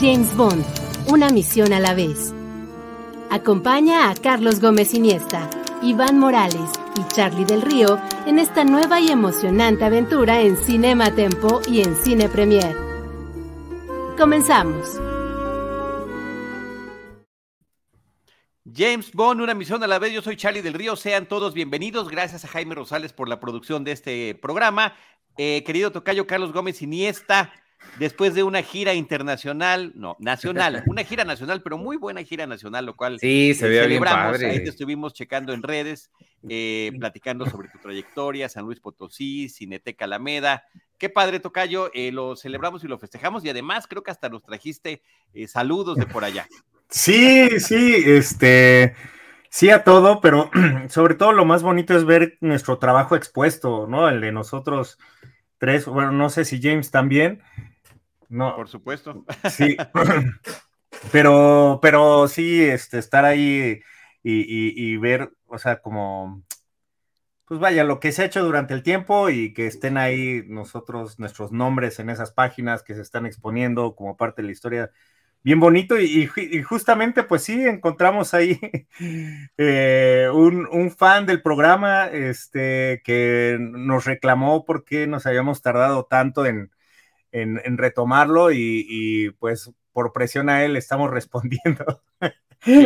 James Bond, una misión a la vez. Acompaña a Carlos Gómez Iniesta, Iván Morales y Charlie del Río en esta nueva y emocionante aventura en Cinema Tempo y en Cine Premier. Comenzamos. James Bond, una misión a la vez. Yo soy Charlie del Río. Sean todos bienvenidos. Gracias a Jaime Rosales por la producción de este programa. Eh, querido Tocayo Carlos Gómez Iniesta, después de una gira internacional, no, nacional, una gira nacional, pero muy buena gira nacional, lo cual sí, se ve bien padre. Ahí te estuvimos checando en redes, eh, platicando sobre tu trayectoria, San Luis Potosí, Cineteca Alameda. Qué padre, Tocayo, eh, lo celebramos y lo festejamos y además creo que hasta nos trajiste saludos de por allá. Sí, sí, este, sí a todo, pero sobre todo lo más bonito es ver nuestro trabajo expuesto, ¿no? El de nosotros tres, bueno, no sé si James también. No. Por supuesto. Sí. pero, pero sí, este, estar ahí y, ver, o sea, como, pues vaya, lo que se ha hecho durante el tiempo y que estén ahí nosotros, nuestros nombres en esas páginas que se están exponiendo como parte de la historia bien bonito y, justamente pues sí, encontramos ahí eh, un, fan del programa este, que nos reclamó porque nos habíamos tardado tanto en, retomarlo y, pues por presión a él estamos respondiendo.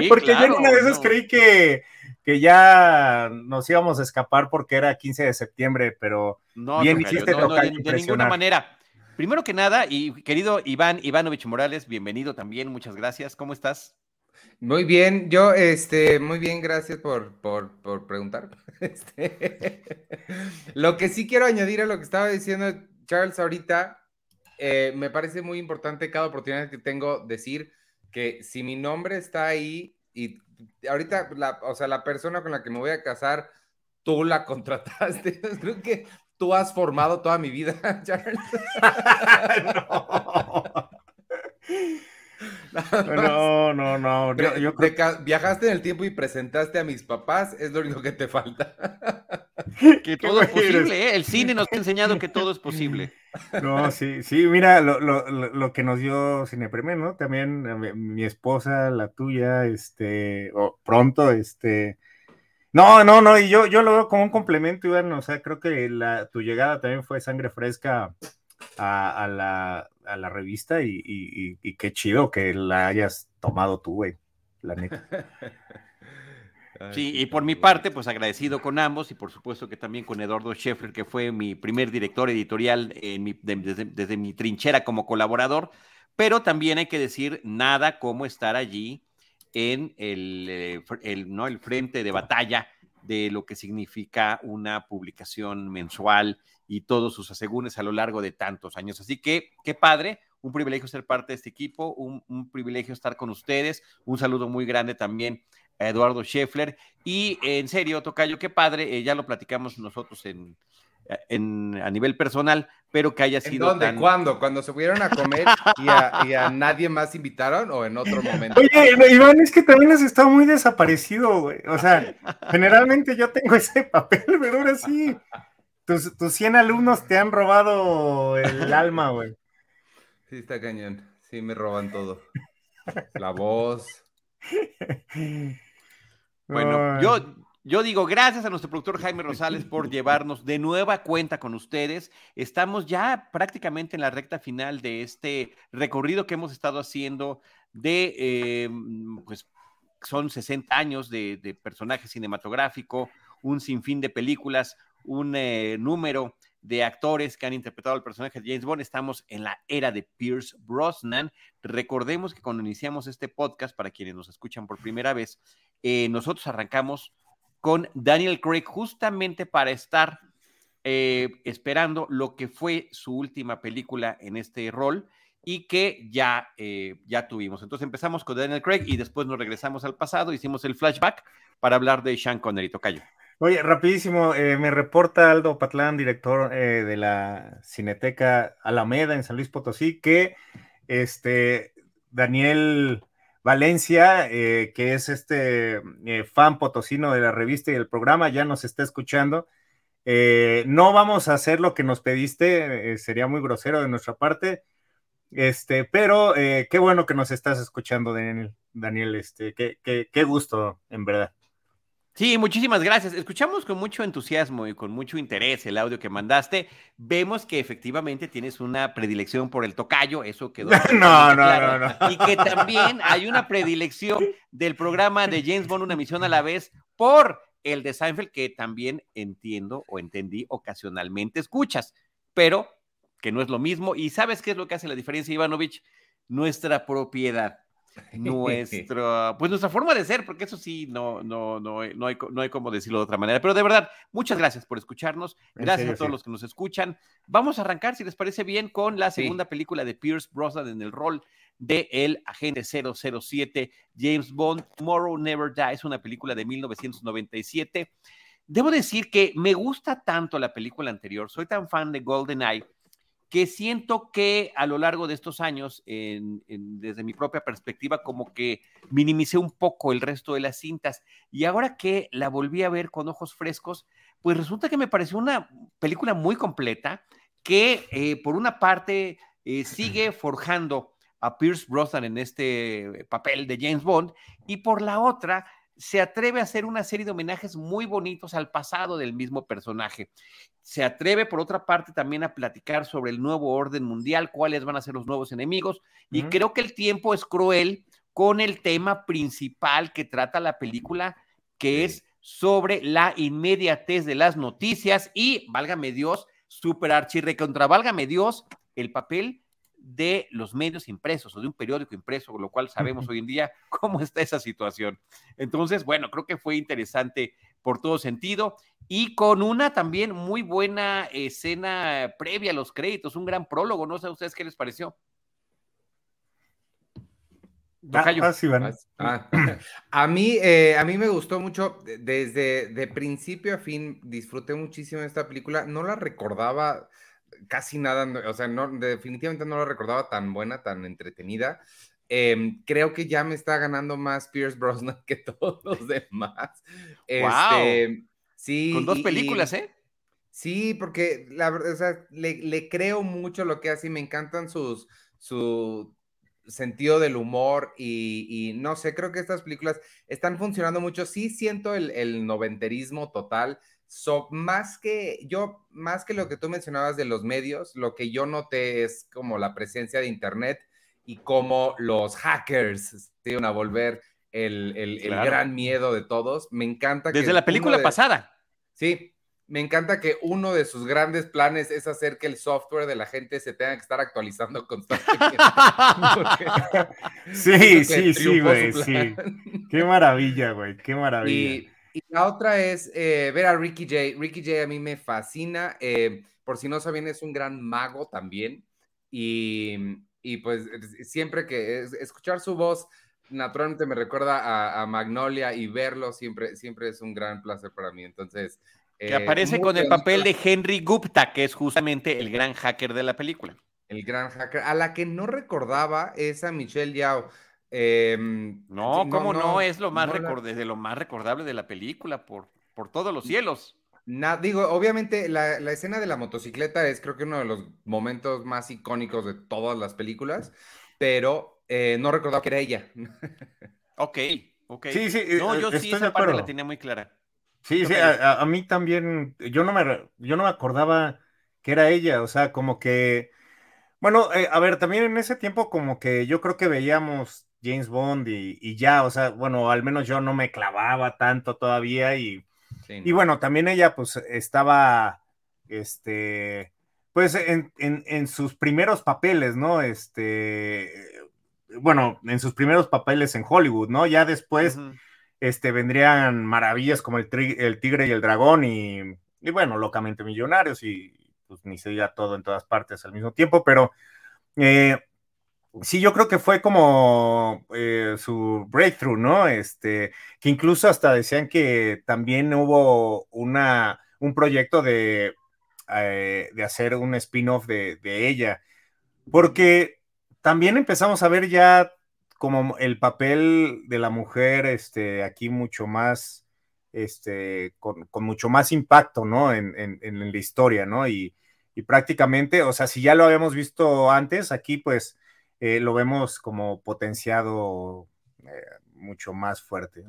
porque yo en una de esas creí que, que, ya nos íbamos a escapar porque era 15 de septiembre, pero bien hiciste tocar de ninguna manera. Primero que nada, y querido Iván Ivanovich Morales, bienvenido también, muchas gracias. ¿Cómo estás? Muy bien, yo, este, muy bien, gracias por, por, por preguntar. Este, lo que sí quiero añadir a lo que estaba diciendo Charles ahorita, eh, me parece muy importante cada oportunidad que tengo decir que si mi nombre está ahí y ahorita, la, o sea, la persona con la que me voy a casar, tú la contrataste, creo que tú has formado toda mi vida, Charles. no. no, no, Viajaste en el tiempo y presentaste a mis papás, es lo único que te falta. que todo es posible, ¿eh? El cine nos ha enseñado que todo es posible. No, sí, sí, mira, lo, que nos dio Cine Premier, ¿no? También eh, mi, esposa, la tuya, este, o pronto, este, no, no, no, y yo, yo lo veo como un complemento, Iván, o sea, creo que la, tu llegada también fue sangre fresca a, la, revista y, qué chido que la hayas tomado tú, güey, la neta. Sí, y por mi parte, pues agradecido con ambos y por supuesto que también con Eduardo Scheffler, que fue mi primer director editorial en desde, mi trinchera como colaborador, pero también hay que decir nada como estar allí en eh, el, ¿no? el frente de batalla de lo que significa una publicación mensual y todos sus asegúnes a lo largo de tantos años. Así que, qué padre, un privilegio ser parte de este equipo, un, privilegio estar con ustedes, un saludo muy grande también a Eduardo Scheffler y en serio, Tocayo, qué padre, eh, ya lo platicamos nosotros en, en, a nivel personal, pero que haya sido. ¿En dónde? ¿Cuándo? ¿Cuando se pudieron a comer y a, nadie más invitaron o en otro momento? Oye, Iván, es que también has estado muy desaparecido, güey. O sea, generalmente yo tengo ese papel, pero ahora sí. Tus, tus 100 alumnos te han robado el alma, güey. Sí, está cañón. Sí, me roban todo. La voz. Bueno, yo, yo digo gracias a nuestro productor Jaime Rosales por llevarnos de nueva cuenta con ustedes. Estamos ya prácticamente en la recta final de este recorrido que hemos estado haciendo de, eh, pues, son 60 años de, personaje cinematográfico, un sinfín de películas, un eh, número de actores que han interpretado el personaje de James Bond. Estamos en la era de Pierce Brosnan. Recordemos que cuando iniciamos este podcast, para quienes nos escuchan por primera vez, eh, nosotros arrancamos con Daniel Craig justamente para estar eh, esperando lo que fue su última película en este rol y que ya, ya tuvimos. Entonces empezamos con Daniel Craig y después nos regresamos al pasado, hicimos el flashback para hablar de Sean Connery. Tocayo. Oye, rapidísimo, eh, me reporta Aldo Patlán, director eh, de la Cineteca Alameda en San Luis Potosí, que este Daniel Valencia, que es este fan potosino de la revista y del programa, ya nos está escuchando. no vamos a hacer lo que nos pediste, sería muy grosero de nuestra parte este, pero eh, qué bueno que nos estás escuchando, Daniel. Daniel, este, qué, qué, gusto, en verdad. Sí, muchísimas gracias. Escuchamos con mucho entusiasmo y con mucho interés el audio que mandaste. Vemos que efectivamente tienes una predilección por el tocayo, eso quedó. no, no, no, no. Y que también hay una predilección del programa de James Bond, una misión a la vez, por el de Seinfeld, que también entiendo o entendí ocasionalmente escuchas. Pero que no es lo mismo. ¿Y sabes qué es lo que hace la diferencia, Ivanovich? Nuestra propiedad. Nuestra, pues nuestra forma de ser, porque eso sí, no, no, no, no, hay, no hay como decirlo de otra manera. Pero de verdad, muchas gracias por escucharnos. Gracias a todos los que nos escuchan. Vamos a arrancar, si les parece bien, con la segunda película de Pierce Brosnan en el rol de el agente 007 James Bond, Tomorrow Never Dies, una película de 1997. Debo decir que me gusta tanto la película anterior, soy tan fan de GoldenEye que siento que a lo largo de estos años, desde mi propia perspectiva, como que minimicé un poco el resto de las cintas. Y ahora que la volví a ver con ojos frescos, pues resulta que me pareció una película muy completa que eh, por una parte eh, sigue forjando a Pierce Brosnan en este papel de James Bond y por la otra se atreve a hacer una serie de homenajes muy bonitos al pasado del mismo personaje. Se atreve, por otra parte, también a platicar sobre el nuevo orden mundial, cuáles van a ser los nuevos enemigos. Y creo que el tiempo es cruel con el tema principal que trata la película, que es sobre la inmediatez de las noticias y, válgame Dios, super archirre contra, válgame Dios, el papel de los medios impresos o de un periódico impreso, con lo cual sabemos hoy en día cómo está esa situación. Entonces, bueno, creo que fue interesante por todo sentido y con una también muy buena escena previa a los créditos, un gran prólogo, no sé a ustedes qué les pareció. Ah, ah, a mí, eh, a mí me gustó mucho desde de principio a fin. Disfruté muchísimo de esta película. No la recordaba casi nada, o sea, no, definitivamente no la recordaba tan buena, tan entretenida. Em, creo que ya me está ganando más Pierce Brosnan que todos los demás. Este, sí. Con dos películas, ¿eh? Sí, porque la verdad, o sea, le, creo mucho lo que hace y me encantan sus, su sentido del humor y, no sé, creo que estas películas están funcionando mucho. Sí siento el, el noventerismo total So, más que yo, más que lo que tú mencionabas de los medios, lo que yo noté es como la presencia de Internet y cómo los hackers se a volver el, el, gran miedo de todos. Me encanta que. Desde la película pasada. Sí, me encanta que uno de sus grandes planes es hacer que el software de la gente se tenga que estar actualizando constantemente. sí, sí, sí, güey, sí. Qué maravilla, güey, qué maravilla. Y la otra es eh, ver a Ricky J. Ricky J a mí me fascina. Eh, por si no saben, es un gran mago también. Y, y pues siempre que escuchar su voz naturalmente me recuerda a, Magnolia y verlo siempre, siempre es un gran placer para mí. Entonces. que eh, aparece con el papel de Henry Gupta, que es justamente el gran hacker de la película. El gran hacker. A la que no recordaba es a Michelle Yao. Em, no, ¿cómo no, Es lo más de lo más recordable de la película, por, por todos los cielos. digo, obviamente la, escena de la motocicleta es creo que uno de los momentos más icónicos de todas las películas, pero eh, no recordaba que era ella. ok, ok. Sí, sí, no, yo sí esa parte la tenía muy clara. Sí, sí, a, mí también, yo no, me, yo no me acordaba que era ella, o sea, como que, bueno, eh, a ver, también en ese tiempo como que yo creo que veíamos James Bond y, ya, o sea, bueno, al menos yo no me clavaba tanto todavía y, y bueno, también ella pues estaba, este, pues en, en, sus primeros papeles, ¿no? Este, bueno, en sus primeros papeles en Hollywood, ¿no? Ya después, este, vendrían maravillas como el, el, Tigre y el Dragón y, y bueno, locamente millonarios y pues ni se diga todo en todas partes al mismo tiempo, pero eh, sí, yo creo que fue como eh, su breakthrough, ¿no? Este, que incluso hasta decían que también hubo una, un proyecto de, eh, de hacer un spin-off de, de ella, porque también empezamos a ver ya como el papel de la mujer, este, aquí mucho más este, con, mucho más impacto, ¿no? En, la historia, ¿no? Y, prácticamente, o sea, si ya lo habíamos visto antes, aquí pues eh, lo vemos como potenciado eh, mucho más fuerte.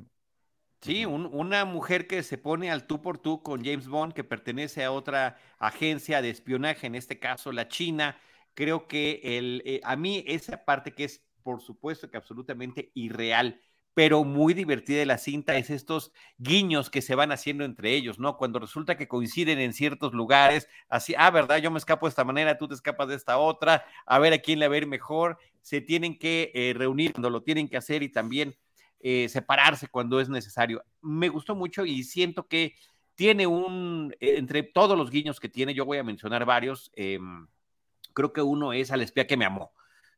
Sí, una mujer que se pone al tú por tú con James Bond, que pertenece a otra agencia de espionaje, en este caso la China. Creo que el, eh, a mí esa parte que es, por supuesto, que absolutamente irreal, pero muy divertida de la cinta es estos guiños que se van haciendo entre ellos, ¿no? Cuando resulta que coinciden en ciertos lugares, así, ah, ¿verdad? Yo me escapo de esta manera, tú te escapas de esta otra, a ver a quién le va a ir mejor, se tienen que eh, reunir cuando lo tienen que hacer y también eh, separarse cuando es necesario. Me gustó mucho y siento que tiene un, eh, entre todos los guiños que tiene, yo voy a mencionar varios, em, creo que uno es al espía que me amó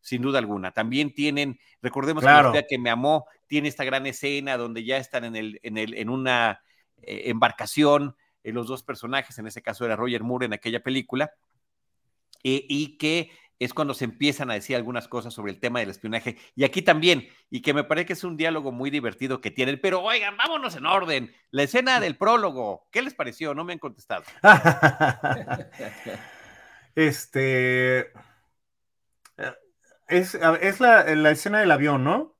sin duda alguna. También tienen, recordemos que que me amó, tiene esta gran escena donde ya están en, el, en, el, en una eh, embarcación, eh, los dos personajes, en ese caso era Roger Moore en aquella película, eh, y que es cuando se empiezan a decir algunas cosas sobre el tema del espionaje. Y aquí también, y que me parece que es un diálogo muy divertido que tienen, pero oigan, vámonos en orden. La escena del prólogo, ¿qué les pareció? No me han contestado. este, es, es la, la, escena del avión, ¿no?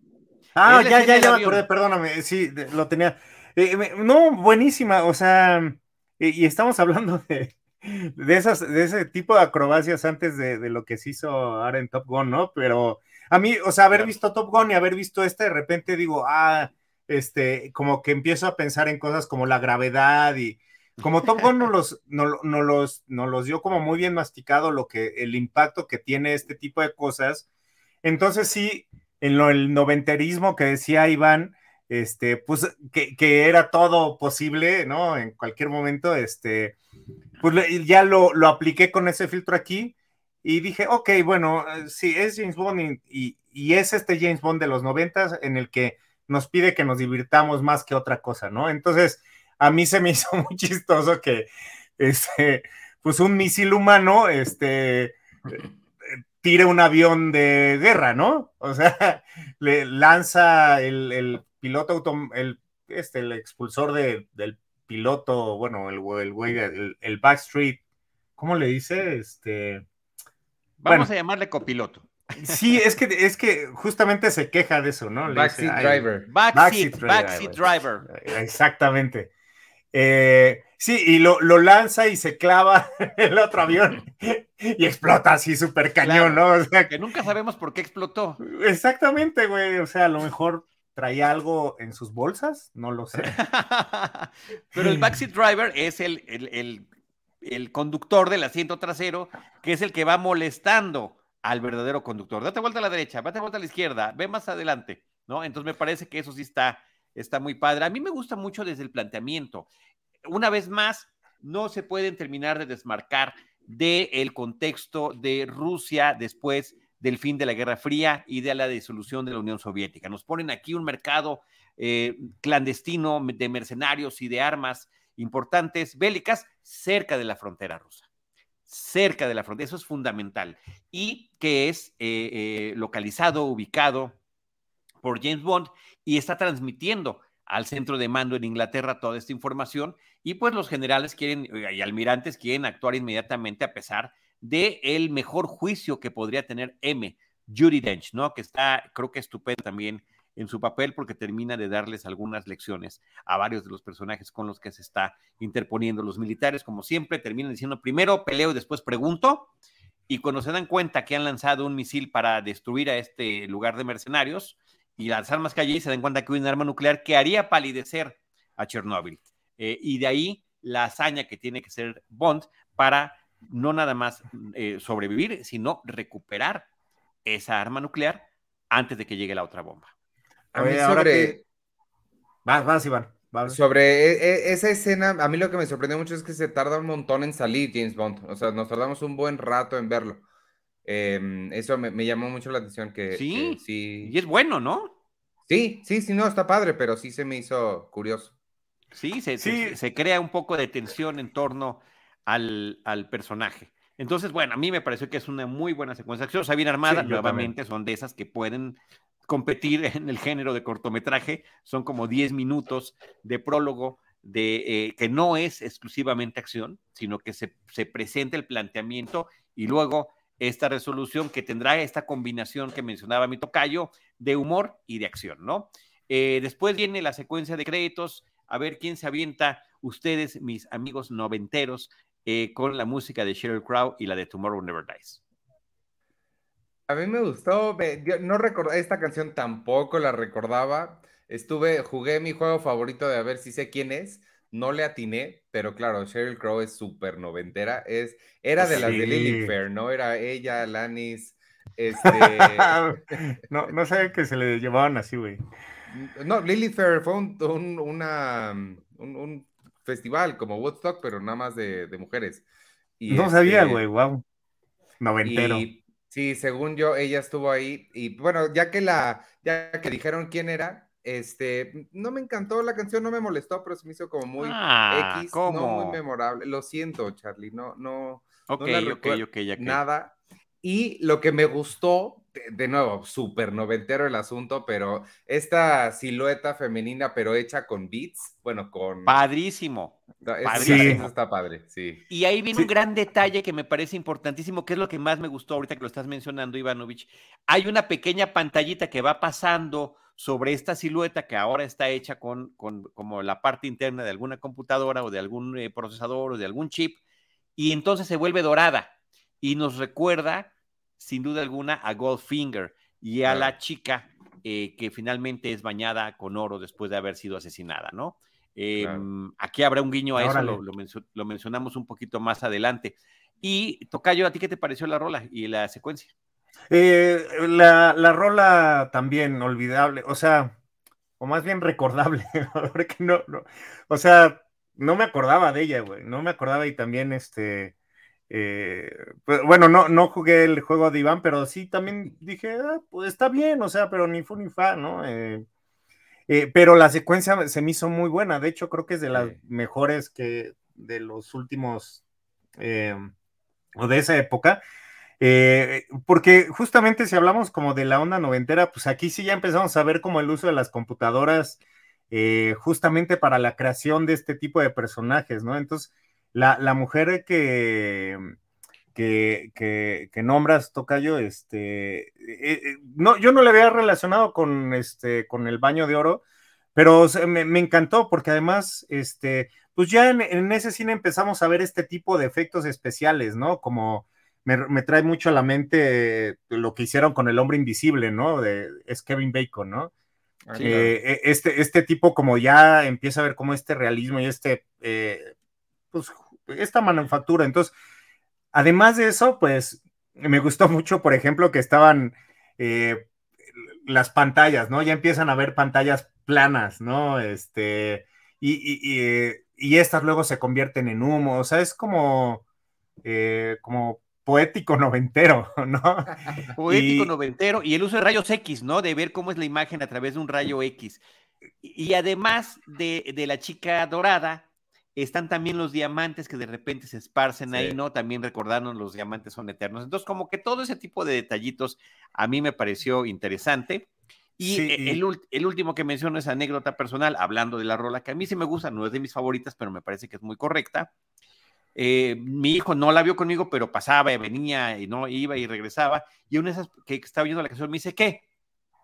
Ah, ya, ya, ya me acordé, perdóname, sí, lo tenía. Eh, no, buenísima, o sea, y, estamos hablando de, de, esas, de ese tipo de acrobacias antes de, de, lo que se hizo ahora en Top Gun, ¿no? Pero a mí, o sea, haber visto Top Gun y haber visto este, de repente digo, ah, este, como que empiezo a pensar en cosas como la gravedad y, como Top Gun nos los, no, no los, no los dio como muy bien masticado lo que, el impacto que tiene este tipo de cosas, entonces sí, en lo, el noventerismo que decía Iván, este, pues que, era todo posible, ¿no? En cualquier momento, este, pues ya lo, lo, apliqué con ese filtro aquí y dije, ok, bueno, eh, sí, es James Bond y, y, es este James Bond de los noventas en el que nos pide que nos divirtamos más que otra cosa, ¿no? Entonces, a mí se me hizo muy chistoso que, este, pues un misil humano, este, tire un avión de guerra, ¿no? O sea, le lanza el, piloto auto, el, este, el expulsor del piloto, bueno, el güey, el, el, backstreet, ¿cómo le dice? Este. Vamos a llamarle copiloto. Sí, es que, es que justamente se queja de eso, ¿no? Backseat driver. Backseat, backseat driver. Exactamente. Eh, sí, y lo, lanza y se clava el otro avión y explota así súper cañón, ¿no? O sea, que nunca sabemos por qué explotó. Exactamente, güey. O sea, a lo mejor traía algo en sus bolsas, no lo sé. Pero el backseat driver es el, el, conductor del asiento trasero, que es el que va molestando al verdadero conductor. Date vuelta a la derecha, date vuelta a la izquierda, ve más adelante, ¿no? Entonces me parece que eso sí está está muy padre. A mí me gusta mucho desde el planteamiento. Una vez más, no se pueden terminar de desmarcar del contexto de Rusia después del fin de la Guerra Fría y de la disolución de la Unión Soviética. Nos ponen aquí un mercado eh, clandestino de mercenarios y de armas importantes bélicas cerca de la frontera rusa cerca de la frontera, eso es fundamental, y que es eh, eh, localizado, ubicado por James Bond y está transmitiendo al centro de mando en Inglaterra toda esta información y pues los generales quieren y almirantes quieren actuar inmediatamente a pesar de el mejor juicio que podría tener M, Judy Dench, ¿no? Que está, creo que estupendo también en su papel porque termina de darles algunas lecciones a varios de los personajes con los que se está interponiendo. Los militares, como siempre, terminan diciendo primero peleo y después pregunto. Y cuando se dan cuenta que han lanzado un misil para destruir a este lugar de mercenarios, y las armas que allí se dan cuenta que hay un arma nuclear que haría palidecer a Chernóbil. Eh, y de ahí la hazaña que tiene que ser Bond para no nada más eh, sobrevivir, sino recuperar esa arma nuclear antes de que llegue la otra bomba. A ver, ahora que... Vas, vas, Iván. Sobre e, e, esa escena, a mí lo que me sorprendió mucho es que se tarda un montón en salir James Bond. O sea, nos tardamos un buen rato en verlo. Em, eso me, llamó mucho la atención que sí, sí. Y es bueno, ¿no? Sí, sí, sí, no, está padre, pero sí se me hizo curioso. Sí, se, Se, crea un poco de tensión en torno al, personaje. Entonces, bueno, a mí me pareció que es una muy buena secuencia de acción. O sea, bien armada, nuevamente son de esas que pueden competir en el género de cortometraje. Son como 10 minutos de prólogo de eh, que no es exclusivamente acción, sino que se, se presenta el planteamiento y luego esta resolución que tendrá esta combinación que mencionaba mi tocayo de humor y de acción, ¿no? Eh, después viene la secuencia de créditos, a ver quién se avienta, ustedes, mis amigos noventeros, eh, con la música de Sheryl Crow y la de Tomorrow Never Dies. A mí me gustó, no recordaba, esta canción tampoco la recordaba. Estuve, jugué mi juego favorito de a ver si sé quién es, no le atiné, pero claro, Sheryl Crow es súper noventera. Es, era de las de Lily Fair, ¿no? Era ella, Lanis. Este... no, no sé que se le llevaban así, güey. No, Lily Fair fue un, una, un, festival como Woodstock, pero nada más de, mujeres. no sabía, este, güey, wow. Noventero. sí, según yo, ella estuvo ahí. Y bueno, ya que la, ya que dijeron quién era, este, no me encantó la canción, no me molestó, pero se me hizo como muy ah, X, no muy memorable. Lo siento, Charlie, no, no, Ok, ok, ok, nada. Y lo que me gustó, de, nuevo, súper noventero el asunto, pero esta silueta femenina, pero hecha con beats, bueno, con... Padrísimo. Padrísimo. está padre, sí. Y ahí viene un gran detalle que me parece importantísimo, que es lo que más me gustó ahorita que lo estás mencionando, Ivanovich. Hay una pequeña pantallita que va pasando sobre esta silueta que ahora está hecha con, con como la parte interna de alguna computadora o de algún eh, procesador o de algún chip, y entonces se vuelve dorada y nos recuerda, sin duda alguna, a Goldfinger y a la chica eh, que finalmente es bañada con oro después de haber sido asesinada, ¿no? Em, aquí habrá un guiño a eso, lo, lo, mencionamos un poquito más adelante. Y Tocayo, ¿a ti qué te pareció la rola y la secuencia? Eh, la, la, rola también olvidable, o sea, o más bien recordable, porque no, no, o sea, no me acordaba de ella, güey, no me acordaba y también este, eh, pues, bueno, no, no jugué el juego de Iván, pero sí también dije, ah, pues está bien, o sea, pero ni fu ni fa, ¿no? Eh, pero la secuencia se me hizo muy buena, de hecho creo que es de las mejores que de los últimos, o de esa época, eh, porque justamente si hablamos como de la onda noventera, pues aquí sí ya empezamos a ver como el uso de las computadoras eh, justamente para la creación de este tipo de personajes, ¿no? Entonces, la, mujer que, que, que, nombras, Tocayo, este, eh, no, yo no le había relacionado con, este, con el baño de oro, pero me, encantó porque además, este, pues ya en, en, ese cine empezamos a ver este tipo de efectos especiales, ¿no? Como me, trae mucho a la mente lo que hicieron con el hombre invisible, ¿no? De, es Kevin Bacon, ¿no? Ah, eh, e, este, este tipo como ya empieza a ver como este realismo y este, eh, pues, esta manufactura. Entonces, además de eso, pues, me gustó mucho, por ejemplo, que estaban eh, las pantallas, ¿no? Ya empiezan a ver pantallas planas, ¿no? Este, y, y, y estas luego se convierten en humo, o sea, es como, como poético noventero, ¿no? Poético noventero y el uso de rayos X, ¿no? De ver cómo es la imagen a través de un rayo X. Y además de, la chica dorada, están también los diamantes que de repente se esparcen ahí, ¿no? También recordarnos los diamantes son eternos. Entonces, como que todo ese tipo de detallitos a mí me pareció interesante. Y e, el, el, último que menciono es anécdota personal, hablando de la rola que a mí sí me gusta, no es de mis favoritas, pero me parece que es muy correcta. Eh, mi hijo no la vio conmigo, pero pasaba y venía y no iba y regresaba. Y una de esas que estaba viendo la canción me dice, ¿qué?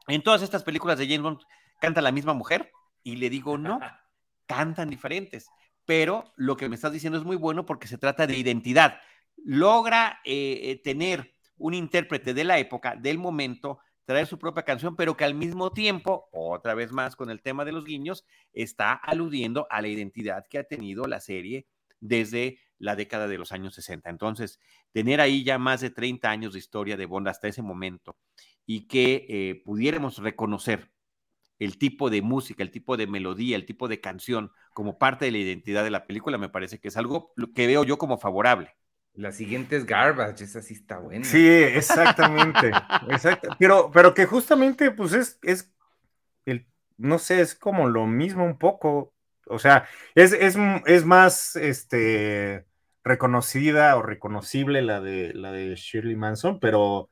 En todas estas películas de James Bond canta la misma mujer. Y le digo, no, cantan diferentes. Pero lo que me estás diciendo es muy bueno porque se trata de identidad. Logra eh, eh, tener un intérprete de la época, del momento, traer su propia canción, pero que al mismo tiempo, otra vez más con el tema de los guiños, está aludiendo a la identidad que ha tenido la serie desde la década de los años 60. Entonces, tener ahí ya más de 30 años de historia de Bond hasta ese momento y que eh, pudiéramos reconocer el tipo de música, el tipo de melodía, el tipo de canción como parte de la identidad de la película, me parece que es algo que veo yo como favorable. La siguiente es Garbage, esa sí está buena. Sí, exactamente. Pero, pero que justamente, pues es, es el, no sé, es como lo mismo un poco. O sea, es, es, es más este reconocida o reconocible la de la de Shirley Manson, pero,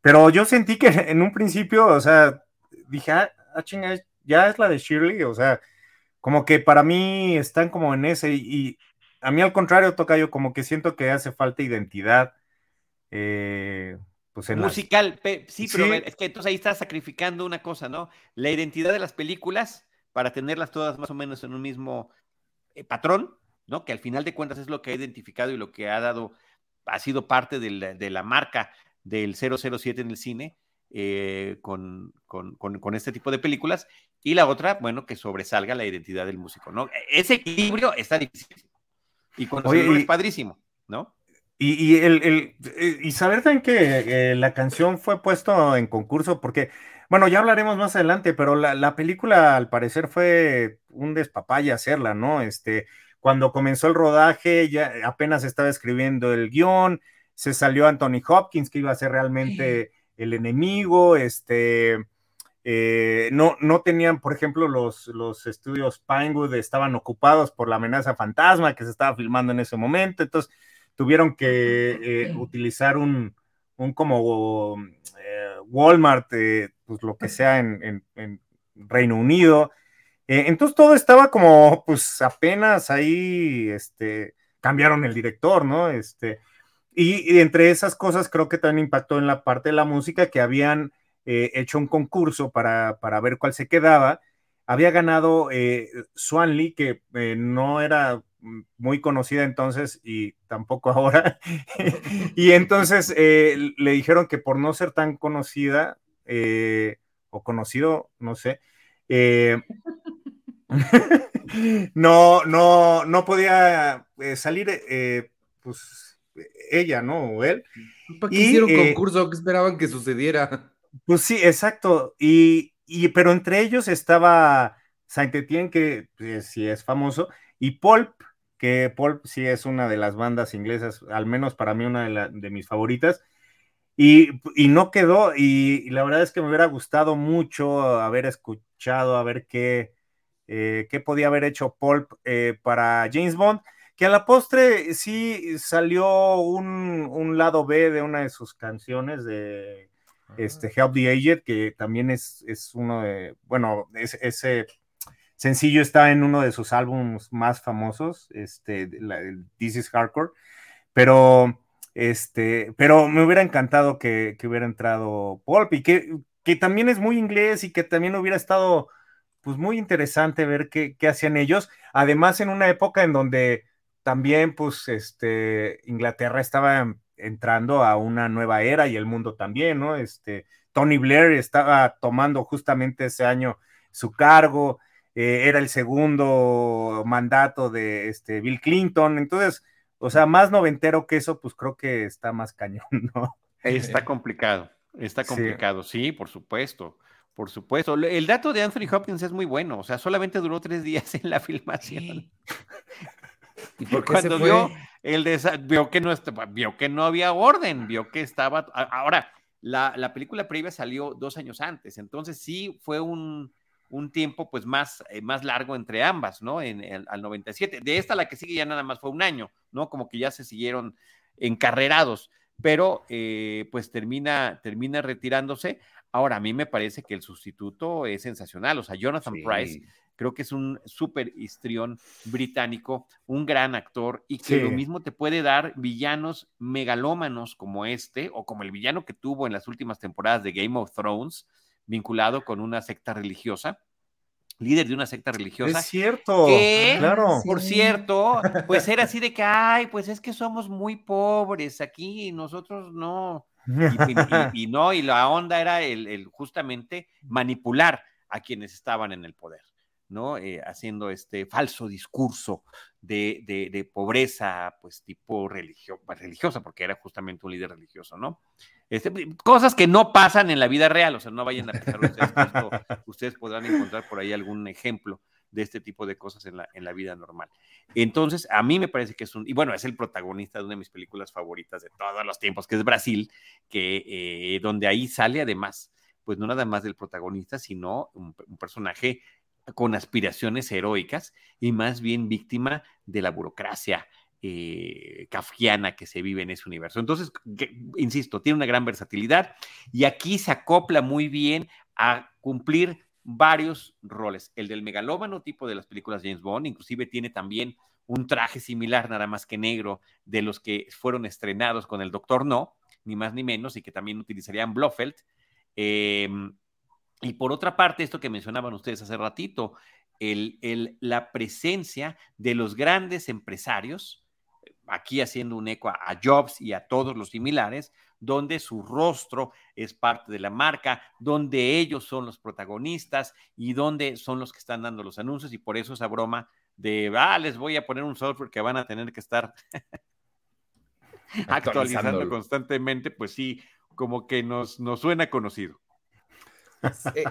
pero yo sentí que en un principio, o sea, dije, ah, ah chinga, ya es la de Shirley, o sea, como que para mí están como en ese, y, a mí al contrario, toca yo como que siento que hace falta identidad. Eh, pues en Musical, sí, pero es que entonces ahí está sacrificando una cosa, ¿no? La identidad de las películas para tenerlas todas más o menos en un mismo eh, patrón, ¿no? Que al final de cuentas es lo que ha identificado y lo que ha dado, ha sido parte de la, de la marca del 007 en el cine, eh, con, con, este tipo de películas, y la otra, bueno, que sobresalga la identidad del músico, ¿no? Ese equilibrio está difícil. Y con es padrísimo, ¿no? Y, el, eh, y saber también que eh, la canción fue puesto en concurso, porque, bueno, ya hablaremos más adelante, pero la, película al parecer fue un despapalle hacerla, ¿no? Este, cuando comenzó el rodaje, ya apenas estaba escribiendo el guion, se salió Anthony Hopkins, que iba a ser realmente el enemigo, este, eh, no, no tenían, por ejemplo, los, los estudios Pinewood estaban ocupados por la amenaza fantasma que se estaba filmando en ese momento, entonces tuvieron que eh, utilizar un, un como eh, Walmart, pues lo que sea en, Reino Unido. Entonces todo estaba como, pues apenas ahí, este, cambiaron el director, ¿no? Este, y, entre esas cosas creo que también impactó en la parte de la música que habían eh, hecho un concurso para, ver cuál se quedaba. Había ganado eh, Swanley, que eh, no era muy conocida entonces y tampoco ahora. y entonces le dijeron que por no ser tan conocida o conocido, no sé, no, no, no podía salir, pues ella, ¿no? O él. ¿Para qué hicieron eh, concurso? ¿Qué esperaban que sucediera? Pues sí, exacto. Y, pero entre ellos estaba Saint Etienne, que pues, sí es famoso, y Pulp, que Pulp sí es una de las bandas inglesas, al menos para mí una de, mis favoritas. Y, no quedó, y, la verdad es que me hubiera gustado mucho haber escuchado, a ver qué, eh, qué podía haber hecho Pulp eh, para James Bond que a la postre sí salió un, lado B de una de sus canciones de este, Help the Aged, que también es, es uno de, bueno, ese sencillo está en uno de sus álbumes más famosos, este, This is Hardcore, pero, este, pero me hubiera encantado que, hubiera entrado Pulp y que, que también es muy inglés y que también hubiera estado pues muy interesante ver qué, qué hacían ellos, además en una época en donde también, pues, este, Inglaterra estaba entrando a una nueva era y el mundo también, ¿no? Este, Tony Blair estaba tomando justamente ese año su cargo, eh, era el segundo mandato de este, Bill Clinton, entonces, o sea, más noventero que eso, pues creo que está más cañón, ¿no? Está complicado, está complicado, sí, por supuesto. Por supuesto. El dato de Anthony Hopkins es muy bueno. O sea, solamente duró tres días en la filmación. ¿Y cuando vio el vio que no vio que no había orden, vio que estaba ahora la, la, película previa salió dos años antes, entonces sí fue un, un tiempo pues más, eh, más largo entre ambas, ¿no? En, el al 97. De esta la que sigue ya nada más fue un año, ¿no? Como que ya se siguieron encarrerados, pero eh, pues termina, termina retirándose. Ahora, a mí me parece que el sustituto es sensacional, o sea, Jonathan Price Creo que es un súper histrión británico, un gran actor y que lo mismo te puede dar villanos megalómanos como este o como el villano que tuvo en las últimas temporadas de Game of Thrones, vinculado con una secta religiosa líder de una secta religiosa. Es cierto, claro. Por cierto, pues era así de que, ay, pues es que somos muy pobres aquí, y nosotros no. Y, no, y la onda era el, justamente manipular a quienes estaban en el poder. ¿no? Eh, haciendo este falso discurso de, pobreza, pues tipo religiosa, porque era justamente un líder religioso, ¿no? Este, cosas que no pasan en la vida real, o sea, no vayan a pensar ustedes ustedes podrán encontrar por ahí algún ejemplo de este tipo de cosas en la, en la vida normal. Entonces, a mí me parece que es un, y bueno, es el protagonista de una de mis películas favoritas de todos los tiempos, que es Brasil, que eh, donde ahí sale además, pues no nada más del protagonista, sino un personaje con aspiraciones heroicas y más bien víctima de la burocracia eh, kafkiana que se vive en ese universo. Entonces, insisto, tiene una gran versatilidad y aquí se acopla muy bien a cumplir varios roles. El del megalómano tipo de las películas James Bond, inclusive tiene también un traje similar, nada más que negro, de los que fueron estrenados con el Doctor No, ni más ni menos, y que también utilizarían Blofeld. Eh, y por otra parte, esto que mencionaban ustedes hace ratito, el, la presencia de los grandes empresarios, aquí haciendo un eco a, Jobs y a todos los similares, donde su rostro es parte de la marca, donde ellos son los protagonistas y donde son los que están dando los anuncios y por eso esa broma de, ah, les voy a poner un software que van a tener que estar actualizando constantemente, pues sí, como que nos, nos suena conocido. Eh,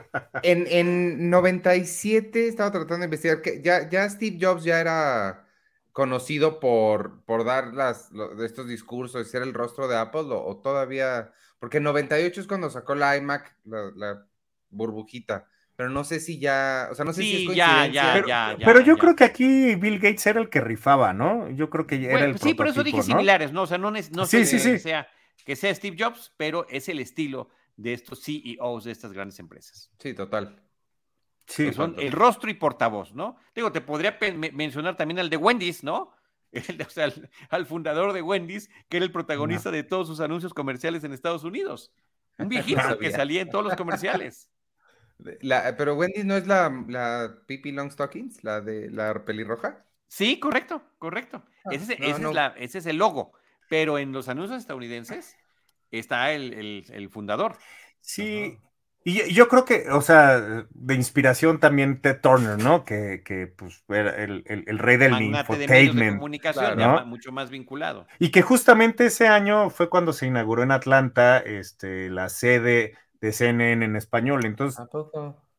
en, en 97 estaba tratando de investigar que ya, ya Steve Jobs ya era conocido por, por dar las, de estos discursos, ser el rostro de Apple, o, todavía, porque en 98 es cuando sacó la iMac, la, burbujita, pero no sé si ya, o sea, no sé si es ya, ya, pero, ya, pero yo creo que aquí Bill Gates era el que rifaba, ¿no? Yo creo que era el Sí, pero eso dije similares, ¿no? O sea, no, no sí, sí, sí. Sea, que sea Steve Jobs, pero es el estilo de estos CEOs de estas grandes empresas. Sí, total. Sí, son el rostro y portavoz, ¿no? Digo, te podría mencionar también al de Wendy's, ¿no? o sea, al, fundador de Wendy's, que era el protagonista de todos sus anuncios comerciales en Estados Unidos. Un viejito que salía en todos los comerciales. pero Wendy's no es la, la Pippi Longstockings, la de la pelirroja. Sí, correcto, correcto. Ah, ese, ese es el logo. Pero en los anuncios estadounidenses, está el, fundador. Sí, y yo creo que, o sea, de inspiración también Ted Turner, ¿no? Que, que pues era el, rey del infotainment. De comunicación, mucho más vinculado. Y que justamente ese año fue cuando se inauguró en Atlanta este, la sede de CNN en español. Entonces,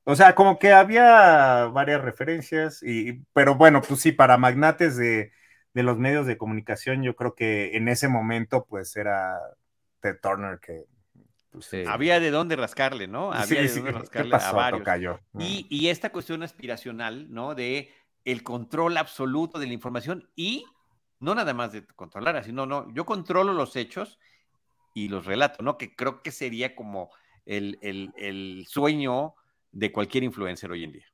o sea, como que había varias referencias, y, pero bueno, pues sí, para magnates de, de los medios de comunicación, yo creo que en ese momento, pues era de Turner que pues, había de dónde rascarle, ¿no? Había de dónde rascarle a varios. Y, y, esta cuestión aspiracional, ¿no? De el control absoluto de la información y no nada más de controlar, sino no, yo controlo los hechos y los relato, ¿no? Que creo que sería como el, el, el sueño de cualquier influencer hoy en día.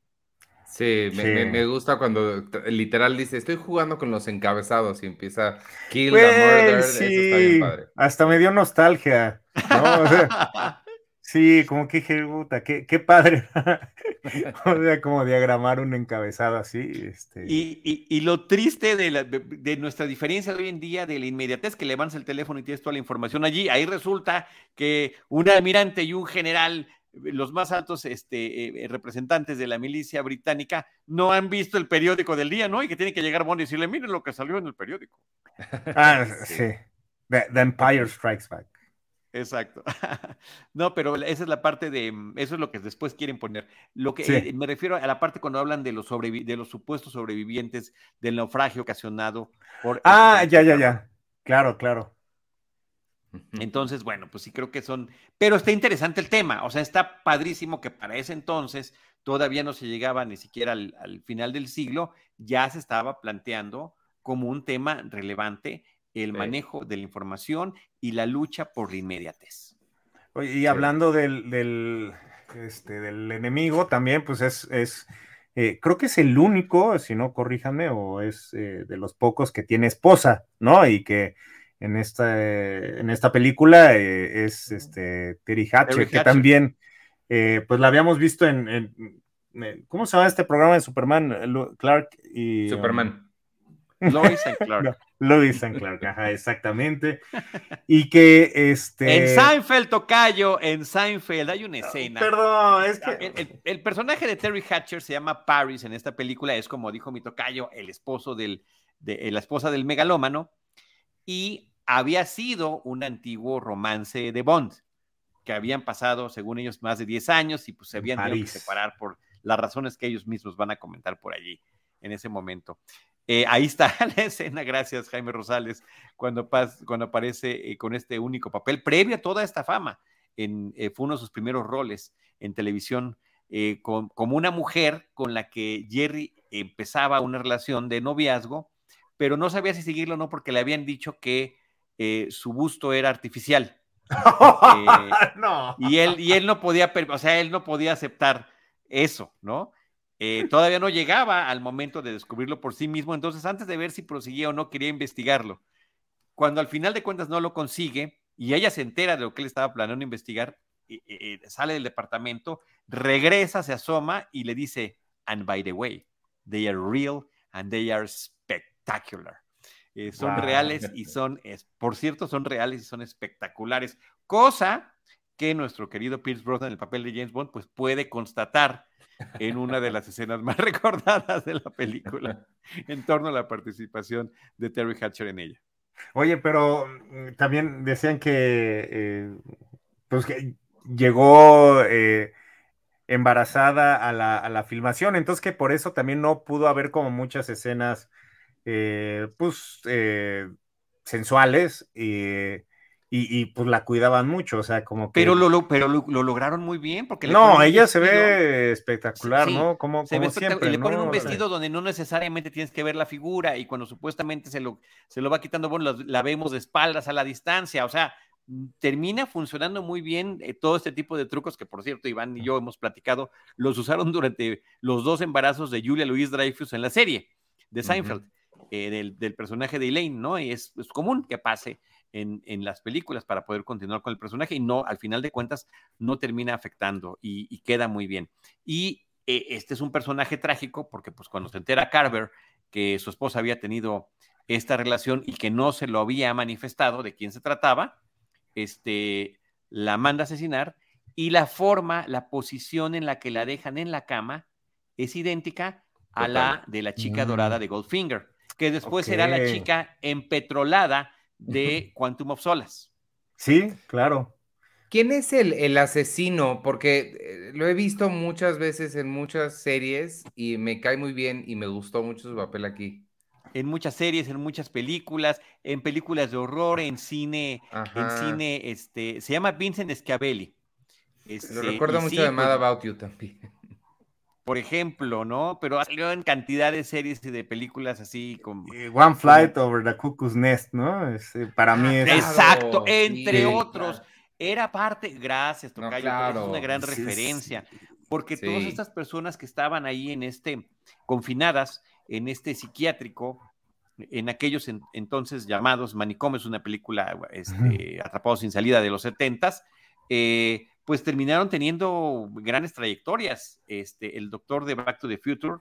Sí, Me, gusta cuando literal dice, estoy jugando con los encabezados y empieza Kill the Murder, sí. eso está bien padre. Hasta me dio nostalgia, sí, como que dije, puta, qué, qué padre. o sea, como diagramar un encabezado así. Este... Y, y, lo triste de, de, nuestra diferencia de hoy en día, de la inmediatez que levantas el teléfono y tienes toda la información allí, ahí resulta que un almirante y un general los más altos este, eh, representantes de la milicia británica no han visto el periódico del día, ¿no? Y que tiene que llegar Bond y decirle, miren lo que salió en el periódico. Ah, sí. The, Empire Strikes Back. Exacto. no, pero esa es la parte de, eso es lo que después quieren poner. Lo que eh, me refiero a la parte cuando hablan de los, de los supuestos sobrevivientes del naufragio ocasionado por... Ah, ya, ya, ya. Claro, claro. Entonces, bueno, pues sí creo que son, pero está interesante el tema, o sea, está padrísimo que para ese entonces todavía no se llegaba ni siquiera al, final del siglo, ya se estaba planteando como un tema relevante el manejo de la información y la lucha por la inmediatez. y hablando del, del, este, del enemigo también, pues es, es eh, creo que es el único, si no, corríjame, o es eh, de los pocos que tiene esposa, ¿no? Y que en esta, en esta película eh, es este, Terry Hatcher, que también, eh, pues la habíamos visto en, ¿cómo se llama este programa de Superman? Clark y... Superman. Lois and Clark. Louis and Clark, ajá, exactamente. Y que este. En Seinfeld, Tocayo, en Seinfeld hay una escena. Perdón, es que. El, personaje de Terry Hatcher se llama Paris en esta película, es como dijo mi Tocayo, el esposo del. De, la esposa del megalómano. Y había sido un antiguo romance de Bond, que habían pasado, según ellos, más de 10 años y pues se habían tenido que separar por las razones que ellos mismos van a comentar por allí en ese momento. Eh, ahí está la escena, gracias Jaime Rosales, cuando, cuando aparece eh, con este único papel, previo a toda esta fama. En, eh, fue uno de sus primeros roles en televisión, como una mujer con la que Jerry empezaba una relación de noviazgo, pero no sabía si seguirlo o no porque le habían dicho que su busto era artificial. Y él, y él no podía, o sea, él no podía aceptar eso, ¿no? Eh, todavía no llegaba al momento de descubrirlo por sí mismo, entonces antes de ver si proseguía o no, quería investigarlo. Cuando al final de cuentas no lo consigue y ella se entera de lo que él estaba planeando investigar, sale del departamento, regresa, se asoma y le dice, and by the way, they are real and they are spectacular. Eh, son reales y son, por cierto, son reales y son espectaculares, cosa que nuestro querido Pierce Brosnan en el papel de James Bond pues puede constatar en una de las escenas más recordadas de la película en torno a la participación de Terry Hatcher en ella. Oye, pero mm, también decían que, eh, pues que llegó eh, embarazada a la, filmación, entonces que por eso también no pudo haber como muchas escenas, eh, pues, sensuales. y y, pues la cuidaban mucho, o sea, como que... Pero lo, pero lo, lograron muy bien, porque... no, ella se ve espectacular, ¿no? Como, se ve siempre, Le ponen un vestido donde no necesariamente tienes que ver la figura y cuando supuestamente se lo, se lo va quitando, bueno, la, vemos de espaldas a la distancia, o sea, termina funcionando muy bien eh, todo este tipo de trucos que, por cierto, Iván y yo hemos platicado, los usaron durante los dos embarazos de Julia Louise Dreyfus en la serie de Seinfeld, eh, del, del, personaje de Elaine, ¿no? Y es, es común que pase en, las películas para poder continuar con el personaje y no, al final de cuentas, no termina afectando y, queda muy bien. Y eh, este es un personaje trágico porque pues cuando se entera Carver que su esposa había tenido esta relación y que no se lo había manifestado de quién se trataba, este, la manda a asesinar y la forma, la posición en la que la dejan en la cama es idéntica a la de la chica dorada mm. de Goldfinger, que después será la chica empetrolada de Quantum of Solace. Sí, claro. ¿Quién es el, asesino? Porque eh, lo he visto muchas veces en muchas series y me cae muy bien y me gustó mucho su papel aquí. En muchas series, en muchas películas, en películas de horror, en cine, en cine, este, se llama Vincent Schiavelli. lo este, recuerdo mucho de Mad pues About You también por ejemplo, ¿no? Pero ha salido en cantidad de series y de películas así como... One Flight Over the Cuckoo's Nest, ¿no? para mí es... Exacto, entre otros. Era parte, gracias, Tocayo, es una gran referencia, porque todas estas personas que estaban ahí en este, confinadas, en este psiquiátrico, en aquellos entonces llamados Manicomios, una película este, Atrapados sin salida de los setentas, eh, pues terminaron teniendo grandes trayectorias. Este, el doctor de Back to the Future,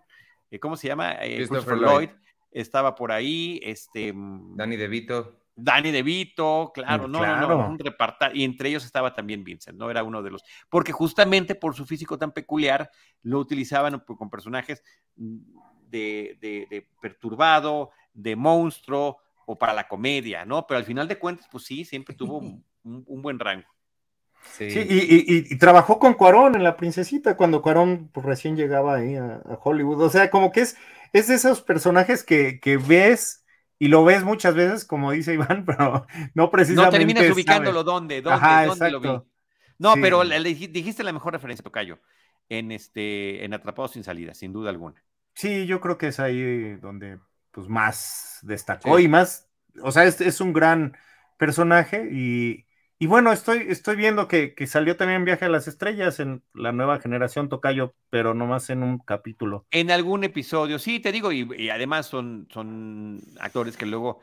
eh, ¿cómo se llama? Eh, Christopher, Lloyd. estaba por ahí. Este, mm, Danny DeVito. Danny DeVito, claro, mm, no, no, no, un y entre ellos estaba también Vincent, ¿no? Era uno de los, porque justamente por su físico tan peculiar, lo utilizaban con personajes mm, de, de perturbado, de monstruo, o para la comedia, ¿no? Pero al final de cuentas, pues sí, siempre tuvo un buen rango. Sí, y, trabajó con Cuarón en La Princesita, cuando Cuarón pues, recién llegaba ahí a, Hollywood. O sea, como que es, es de esos personajes que, ves y lo ves muchas veces, como dice Iván, pero no precisamente. No terminas ubicándolo dónde, dónde, lo vi. No, pero dijiste la mejor referencia, Tocayo, en este, en Atrapados sin salida, sin duda alguna. Sí, yo creo que es ahí donde pues más destacó y más, o sea, es, es un gran personaje y, y bueno, estoy, estoy viendo que, salió también Viaje a las Estrellas en la nueva generación Tocayo, pero nomás en un capítulo. En algún episodio, sí, te digo, y, además son, son actores que luego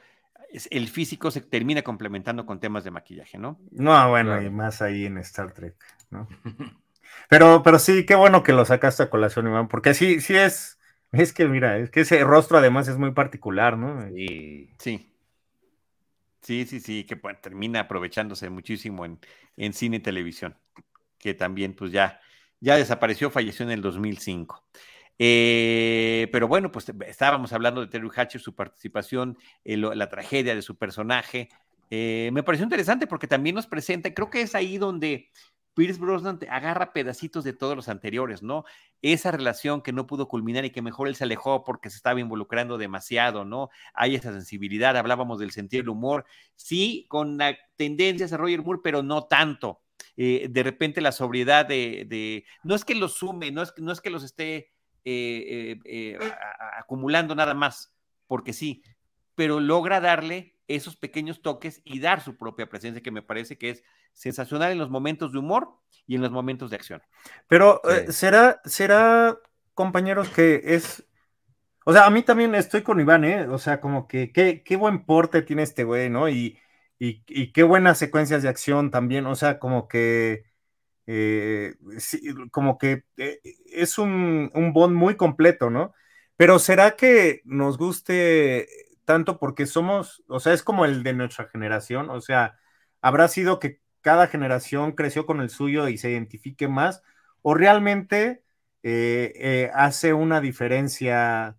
el físico se termina complementando con temas de maquillaje, ¿no? No, bueno, y más ahí en Star Trek, ¿no? pero, pero sí, qué bueno que lo sacaste a colación, Iván, porque sí, sí es, es que mira, es que ese rostro además es muy particular, ¿no? Sí. Sí. Sí, sí, sí, que termina aprovechándose muchísimo en, en cine y televisión, que también pues ya, ya desapareció, falleció en el 2005. Eh, pero bueno, pues estábamos hablando de Terry Hatcher, su participación, eh, la tragedia de su personaje. Eh, me pareció interesante porque también nos presenta, creo que es ahí donde Pierce Brosnan agarra pedacitos de todos los anteriores, ¿no? Esa relación que no pudo culminar y que mejor él se alejó porque se estaba involucrando demasiado, ¿no? Hay esa sensibilidad, hablábamos del sentido del humor, sí, con la tendencia de Roger Moore, pero no tanto. Eh, de repente la sobriedad de, no es que los sume, no es, no es que los esté eh, eh, acumulando nada más, porque sí, pero logra darle esos pequeños toques y dar su propia presencia, que me parece que es sensacional en los momentos de humor y en los momentos de acción. Pero eh, será, será, compañeros, que es. O sea, a mí también estoy con Iván, ¿eh? O sea, como que qué, buen porte tiene este güey, ¿no? Y, y, qué buenas secuencias de acción también, o sea, como que. Eh, como que eh, es un, un bond muy completo, ¿no? Pero será que nos guste tanto porque somos, o sea, es como el de nuestra generación, o sea, habrá sido que cada generación creció con el suyo y se identifique más, o realmente eh, eh, hace una diferencia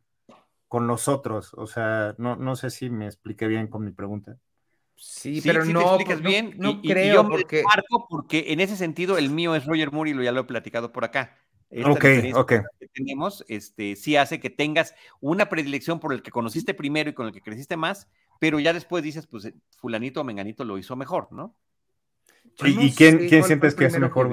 con nosotros, o sea, no, no sé si me expliqué bien con mi pregunta. Sí, pero no, te bien. No, creo yo porque... porque en ese sentido el mío es Roger Moore y lo ya lo he platicado por acá. ok, ok. Que tenemos, este, sí hace que tengas una predilección por el que conociste primero y con el que creciste más, pero ya después dices, pues, fulanito o menganito lo hizo mejor, ¿no? ¿Y, quién, quién sientes que es mejor?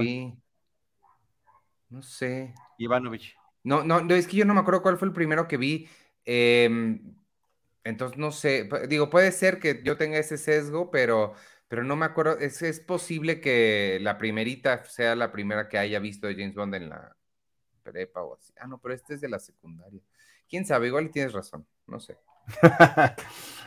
no sé. Ivanovich. No, no, es que yo no me acuerdo cuál fue el primero que vi. Em, entonces, no sé. Digo, puede ser que yo tenga ese sesgo, pero, pero no me acuerdo. Es, es posible que la primerita sea la primera que haya visto de James Bond en la prepa o así. Ah, no, pero este es de la secundaria. Quién sabe, igual tienes razón. No sé.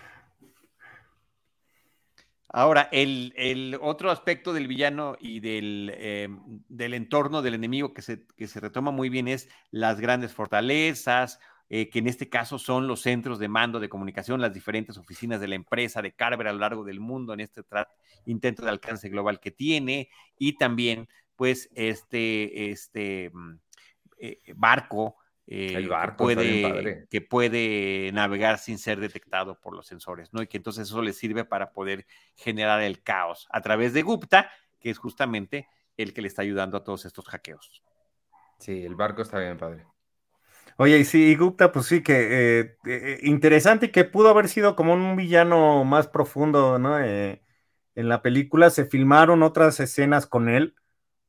Ahora, el, otro aspecto del villano y del, eh, del entorno del enemigo que se, que se, retoma muy bien es las grandes fortalezas, eh, que en este caso son los centros de mando de comunicación, las diferentes oficinas de la empresa de Carver a lo largo del mundo en este intento de alcance global que tiene, y también, pues, este, este mm, eh, barco el eh, barco que puede, que puede navegar sin ser detectado por los sensores, ¿no? Y que entonces eso le sirve para poder generar el caos a través de Gupta, que es justamente el que le está ayudando a todos estos hackeos. Sí, el barco está bien, padre. Oye, y sí, Gupta, pues sí, que eh, eh, interesante que pudo haber sido como un villano más profundo, ¿no? en la película se filmaron otras escenas con él.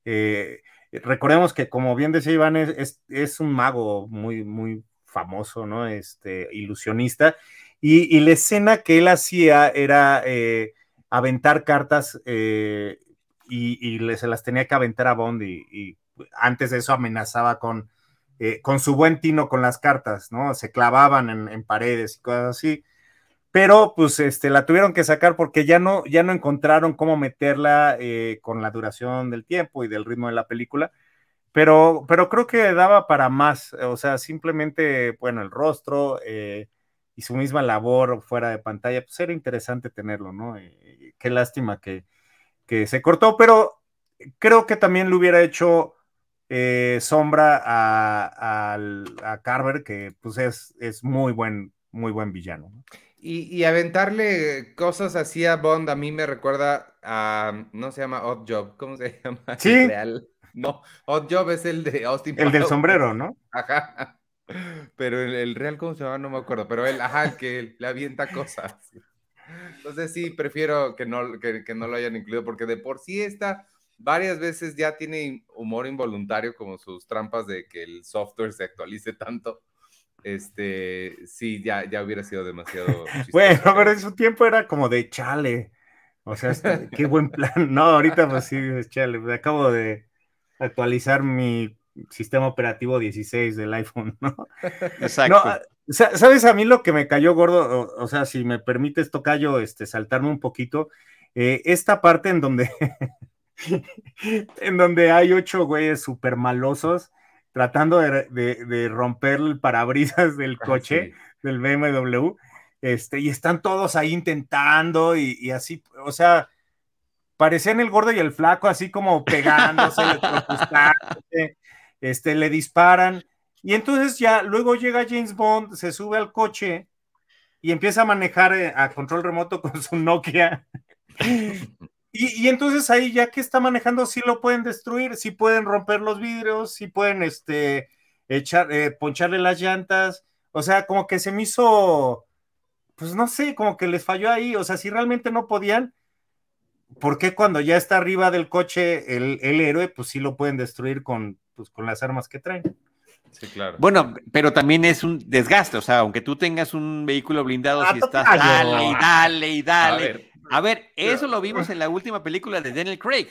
Eh, recordemos que, como bien decía Iván, es, es, un mago muy, muy famoso, ¿no? Este, ilusionista. Y, la escena que él hacía era eh, aventar cartas eh, y, se las tenía que aventar a Bond y, antes de eso amenazaba con, eh, con su buen tino con las cartas, ¿no? Se clavaban en, en, paredes y cosas así. Pero pues este, la tuvieron que sacar porque ya no, ya no encontraron cómo meterla con la duración del tiempo y del ritmo de la película pero, pero creo que daba para más, o sea, simplemente, bueno, el rostro eh, y su misma labor fuera de pantalla, pues era interesante tenerlo, ¿no? Eh, qué lástima que, que, se cortó, pero creo que también le hubiera hecho eh, sombra a, a, Carver, que pues es, es muy buen, muy buen villano. Y, y, aventarle cosas así a Bond a mí me recuerda a, no se llama Odd Job, ¿cómo se llama? Sí. Real. No, Odd Job es el de Austin El del sombrero, ¿no? Ajá. Pero el, real, ¿cómo se llama? No me acuerdo. Pero él, ajá, el que le avienta cosas. Entonces sí, prefiero que no, que, no lo hayan incluido, porque de por sí esta varias veces ya tiene humor involuntario, como sus trampas de que el software se actualice tanto. Este, sí, ya, ya hubiera sido demasiado. bueno, pero en su tiempo era como de chale. O sea, este, qué buen plan. No, ahorita pues sí, chale. Me acabo de actualizar mi sistema operativo 16 del iPhone, ¿no? Exacto. Ah, ¿Sabes a mí lo que me cayó gordo? O, sea, si me permites, Tocayo, este, saltarme un poquito. Eh, esta parte en donde, en donde hay ocho güeyes súper malosos tratando de, romper el parabrisas del ah, coche, del BMW. este, y están todos ahí intentando y, así, o sea, parecían el gordo y el flaco así como pegándose, este, le disparan. Y entonces ya luego llega James Bond, se sube al coche y empieza a manejar eh, a control remoto con su Nokia. Y, entonces ahí ya que está manejando, sí lo pueden destruir, sí pueden romper los vidrios, sí pueden este, echar, eh, poncharle las llantas. O sea, como que se me hizo, pues no sé, como que les falló ahí. O sea, si realmente no podían, ¿por qué cuando ya está arriba del coche el, el héroe, pues sí lo pueden destruir con, pues, con las armas que traen? Sí, claro. Bueno, pero también es un desgaste, o sea, aunque tú tengas un vehículo blindado, ah, si estás dale y dale y dale, a ver, eso lo vimos en la última película de Daniel Craig,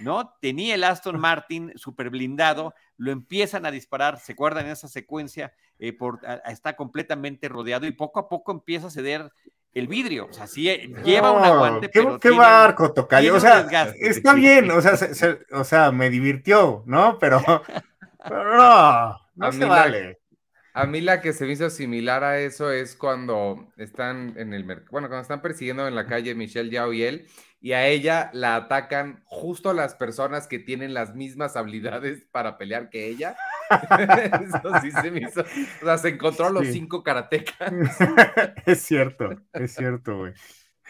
¿no? Tenía el Aston Martin super blindado, lo empiezan a disparar, se acuerdan en esa secuencia, eh, por, está completamente rodeado y poco a poco empieza a ceder el vidrio, o sea, sí eh, lleva un aguante. ¿Qué, qué barco, Tocayo? O sea, está bien, o sea, o sea, me divirtió, ¿no? Pero, no, no se vale. A mí la que se me hizo similar a eso es cuando están en el mercado, bueno, cuando están persiguiendo en la calle Michelle Yao y él, y a ella la atacan justo las personas que tienen las mismas habilidades para pelear que ella. eso sí se me hizo. O sea, se encontró a los cinco karatecas. es cierto, es cierto, güey.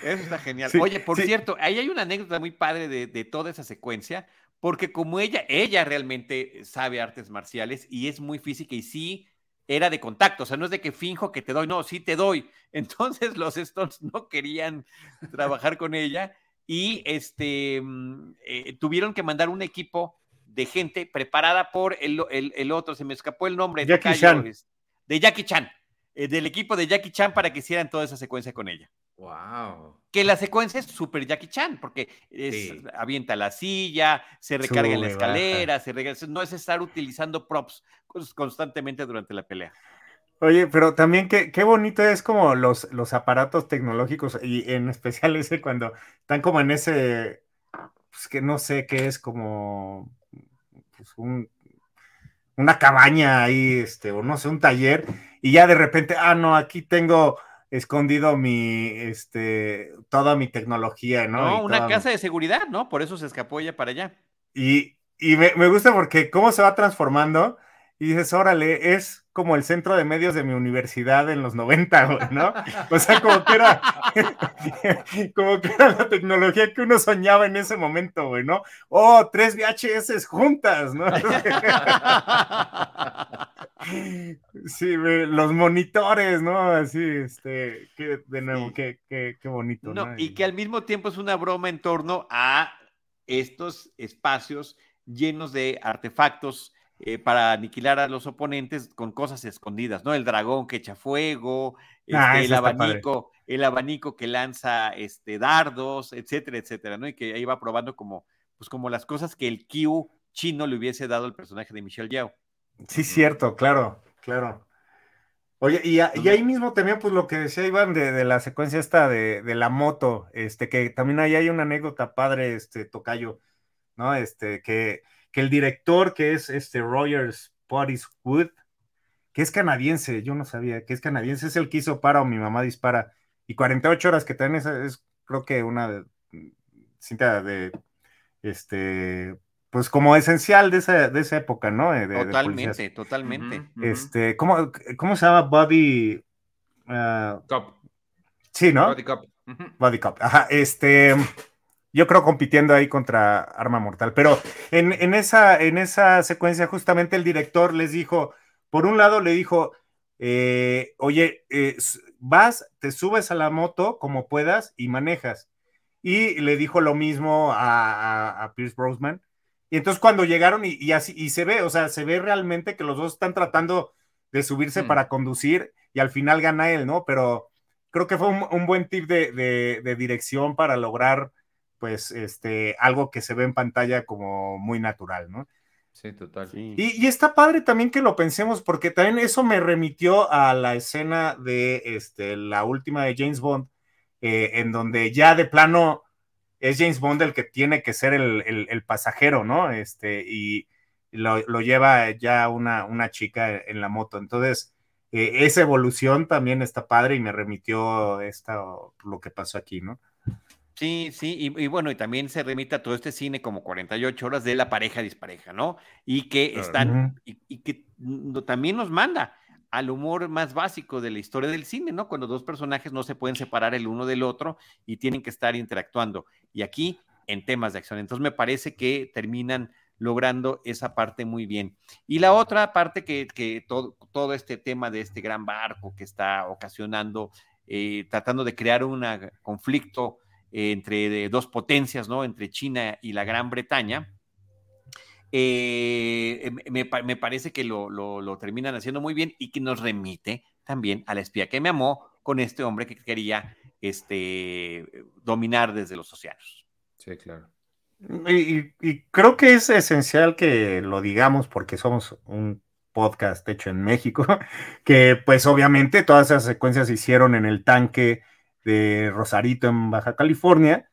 Eso está genial. Oye, por cierto, ahí hay una anécdota muy padre de, de, toda esa secuencia, porque como ella, ella realmente sabe artes marciales y es muy física y sí era de contacto, o sea, no es de que finjo que te doy, no, sí te doy. Entonces los Stones no querían trabajar con ella y este, mm, eh, tuvieron que mandar un equipo de gente preparada por el, el, otro, se me escapó el nombre, Jackie Chan. de Jackie Chan, eh, del equipo de Jackie Chan para que hicieran toda esa secuencia con ella. Wow. Que la secuencia es súper Jackie Chan, porque avienta la silla, se recarga en la escalera, se regresa, no es estar utilizando props constantemente durante la pelea. Oye, pero también qué, qué bonito es como los, los aparatos tecnológicos y en especial ese cuando están como en ese, pues que no sé qué es como pues un, una cabaña ahí, este, o no sé, un taller, y ya de repente, ah, no, aquí tengo escondido mi, este, toda mi tecnología, ¿no? No, una casa de seguridad, ¿no? Por eso se escapó ella para allá. Y, y me, me, gusta porque cómo se va transformando y dices, órale, es como el centro de medios de mi universidad en los 90, ¿no? O sea, como que era, como que era la tecnología que uno soñaba en ese momento, güey, ¿no? Oh, tres VHS juntas, ¿no? Sí, los monitores, ¿no? Así, este, que, de nuevo, qué, qué, qué, bonito. No, y que al mismo tiempo es una broma en torno a estos espacios llenos de artefactos eh, para aniquilar a los oponentes con cosas escondidas, ¿no? El dragón que echa fuego, ah, este, el abanico, el abanico que lanza este, dardos, etcétera, etcétera, ¿no? Y que ahí va probando como, pues como las cosas que el Q chino le hubiese dado al personaje de Michelle Yao. Sí, cierto, claro, claro. Oye, y, ahí mismo también, pues lo que decía Iván de, la secuencia esta de, la moto, este, que también ahí hay una anécdota padre, este, Tocayo, ¿no? Este, que, que el director, que es este Rogers Wood, que es canadiense, yo no sabía, que es canadiense, es el que hizo Para o Mi Mamá Dispara, y 48 horas que también es, es creo que una cinta de, este, pues como esencial de esa, de esa época, ¿no? totalmente, totalmente. Este, ¿cómo, ¿cómo, se llama Body? Uh, Cop. Sí, ¿no? Body Cop. Body Cop. Ajá, este, yo creo compitiendo ahí contra Arma Mortal, pero en, en, esa, en esa secuencia justamente el director les dijo, por un lado le dijo, eh, oye, eh, vas, te subes a la moto como puedas y manejas. Y le dijo lo mismo a, a, a Pierce Brosnan y entonces cuando llegaron y, así, y se ve, o sea, se ve realmente que los dos están tratando de subirse mm. para conducir y al final gana él, ¿no? Pero creo que fue un, buen tip de, dirección para lograr, pues, este, algo que se ve en pantalla como muy natural, ¿no? Sí, total. Y, está padre también que lo pensemos, porque también eso me remitió a la escena de este, la última de James Bond, eh, en donde ya de plano es James Bond el que tiene que ser el, pasajero, ¿no? Este, y lo, lleva ya una, una, chica en la moto. Entonces, eh, esa evolución también está padre y me remitió esta, lo que pasó aquí, ¿no? Sí, sí, y, bueno, y también se remite a todo este cine como 48 horas de la pareja dispareja, ¿no? Y que están, y, que también nos manda al humor más básico de la historia del cine, ¿no? Cuando dos personajes no se pueden separar el uno del otro y tienen que estar interactuando. Y aquí en temas de acción. Entonces me parece que terminan logrando esa parte muy bien. Y la otra parte que, todo, este tema de este gran barco que está ocasionando, eh, tratando de crear un conflicto entre dos potencias, ¿no? Entre China y la Gran Bretaña. Eh, me, parece que lo, lo, terminan haciendo muy bien y que nos remite también a la espía que me amó con este hombre que quería este, dominar desde los océanos. Sí, claro. Y, creo que es esencial que lo digamos porque somos un podcast hecho en México, que pues obviamente todas esas secuencias se hicieron en el tanque de Rosarito en Baja California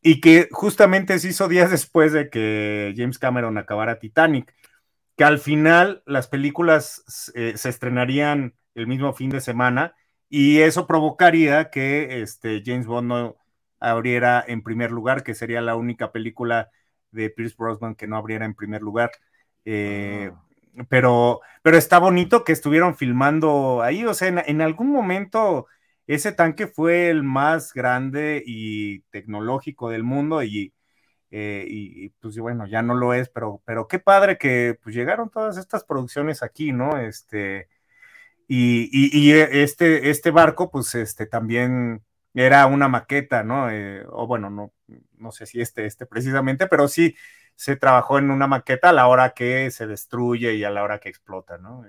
y que justamente se hizo días después de que James Cameron acabara Titanic, que al final las películas eh, se estrenarían el mismo fin de semana y eso provocaría que este, James Bond no abriera en primer lugar, que sería la única película de Pierce Brosnan que no abriera en primer lugar. Eh, ah. pero, pero está bonito que estuvieron filmando ahí, o sea, en, algún momento ese tanque fue el más grande y tecnológico del mundo y, eh, y, pues bueno, ya no lo es, pero, pero qué padre que pues llegaron todas estas producciones aquí, ¿no? Este, y, y, este, este barco, pues este también era una maqueta, ¿no? Eh, o bueno, no, no sé si este, este precisamente, pero sí se trabajó en una maqueta a la hora que se destruye y a la hora que explota, ¿no?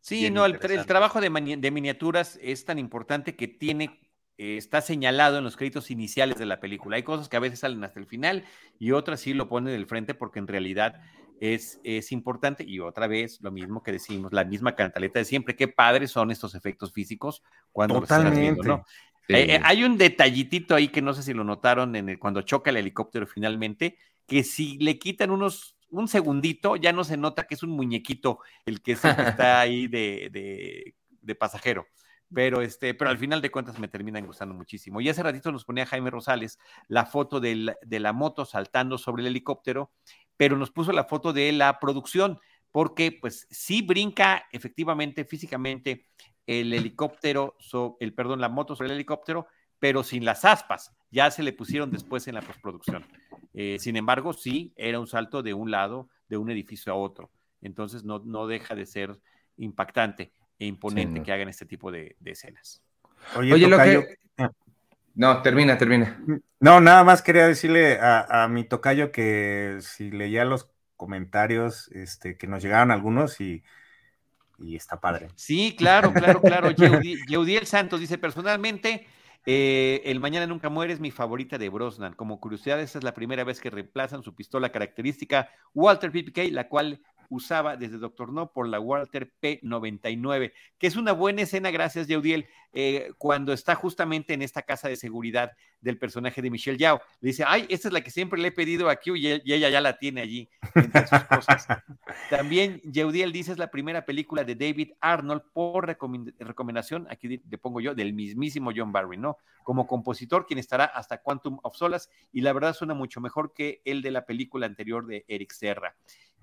sí, no, el, trabajo de, miniaturas es tan importante que tiene, eh, está señalado en los créditos iniciales de la película. Hay cosas que a veces salen hasta el final y otras sí lo ponen del frente porque en realidad es, es importante. Y otra vez, lo mismo que decimos, la misma cantaleta de siempre, qué padres son estos efectos físicos cuando Totalmente. ¿no? Eh, eh, hay un detallitito ahí que no sé si lo notaron en cuando choca el helicóptero finalmente, que si le quitan unos un segundito, ya no se nota que es un muñequito el que, está ahí de, pasajero. Pero, este, pero al final de cuentas me terminan gustando muchísimo. Y hace ratito nos ponía Jaime Rosales la foto de la moto saltando sobre el helicóptero, pero nos puso la foto de la producción, porque pues sí brinca efectivamente, físicamente, el helicóptero, el, perdón, la moto sobre el helicóptero, pero sin las aspas. Ya se le pusieron después en la postproducción. Eh, sin embargo, sí, era un salto de un lado, de un edificio a otro. Entonces no, no deja de ser impactante e imponente que hagan este tipo de, escenas. Oye, lo que... No, termina, termina. No, nada más quería decirle a, mi tocayo que si leía los comentarios, este, que nos llegaron algunos y y está padre. Sí, claro, claro, claro. Yeudiel Santos dice, personalmente, eh, el Mañana Nunca Muere es mi favorita de Brosnan. Como curiosidad, esta es la primera vez que reemplazan su pistola característica Walter PPK, la cual usaba desde Doctor No por la Walter P99, que es una buena escena, gracias, Yeudiel, eh, cuando está justamente en esta casa de seguridad del personaje de Michelle Yao. Le dice, ay, esta es la que siempre le he pedido a Q y, ella ya la tiene allí entre sus cosas. También Yeudiel dice, es la primera película de David Arnold por recomendación, aquí le pongo yo, del mismísimo John Barry, ¿no? Como compositor, quien estará hasta Quantum of Solas, y la verdad suena mucho mejor que el de la película anterior de Eric Serra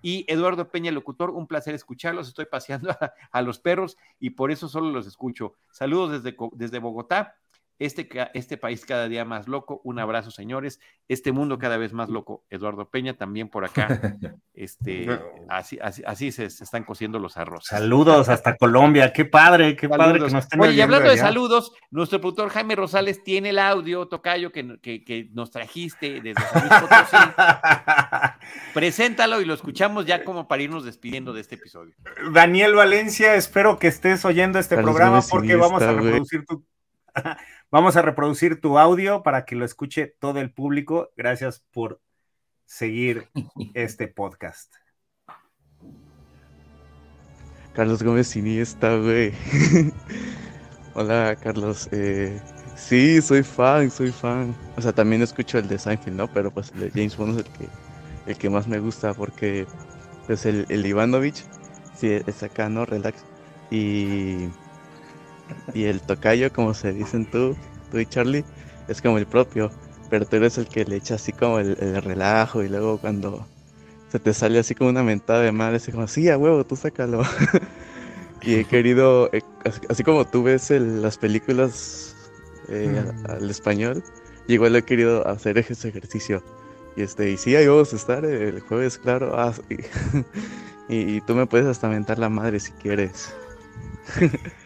y Eduardo Peña, locutor. Un placer escucharlos. Estoy paseando a, los perros y por eso solo los escucho. Saludos desde, desde Bogotá. Este, este país cada día más loco. Un abrazo, señores. Este mundo cada vez más loco. Eduardo Peña también por acá. Este, así, así, se, están cociendo los arroz. Saludos hasta Colombia. Qué padre, qué padre que nos estén Oye, y hablando de saludos, nuestro productor Jaime Rosales tiene el audio, Tocayo, que, que, nos trajiste desde Preséntalo y lo escuchamos ya como para irnos despidiendo de este episodio. Daniel Valencia, espero que estés oyendo este programa porque vamos a reproducir tu Vamos a reproducir tu audio para que lo escuche todo el público. Gracias por seguir este podcast. Carlos Gómez Iniesta, güey. Hola, Carlos. Eh, sí, soy fan, soy fan. O sea, también escucho el de Seinfeld, ¿no? Pero pues el de James Bond es el que, el que más me gusta porque pues el, el Ivanovich, sí, es acá, ¿no? Relax. Y Y el tocayo, como se dicen tú, tú y Charlie, es como el propio. Pero tú eres el que le echa así como el, relajo y luego cuando se te sale así como una mentada de madre, así como, sí, a huevo, tú sácalo. y he querido, eh, así como tú ves las películas eh, al español, igual he querido hacer ese ejercicio. Y este, y sí, ahí vamos a estar el jueves, claro. Ah, y, tú me puedes hasta mentar la madre si quieres.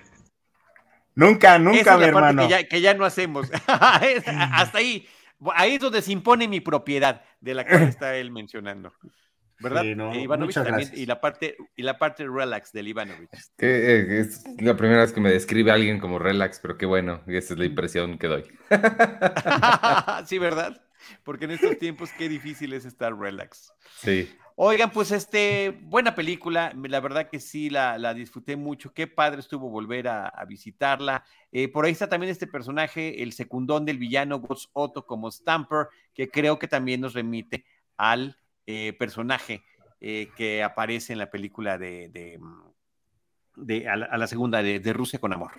nunca, nunca, mi hermano. Que ya, que ya, no hacemos. hasta ahí. Ahí es donde se impone mi propiedad, de la que está él mencionando. ¿verdad? Eh, y la parte y la parte relax del Ivanovich. Eh, es la primera vez que me describe alguien como relax, pero qué bueno, esa es la impresión que doy. sí, ¿verdad? Porque en estos tiempos qué difícil es estar relax. Sí. Oigan, pues este, buena película, la verdad que sí, la, disfruté mucho, qué padre estuvo volver a, visitarla. Eh, por ahí está también este personaje, el secundón del villano Ghost Otto como Stamper, que creo que también nos remite al eh, personaje eh, que aparece en la película de, de, mm, a, la, segunda de, Rusia con Amor,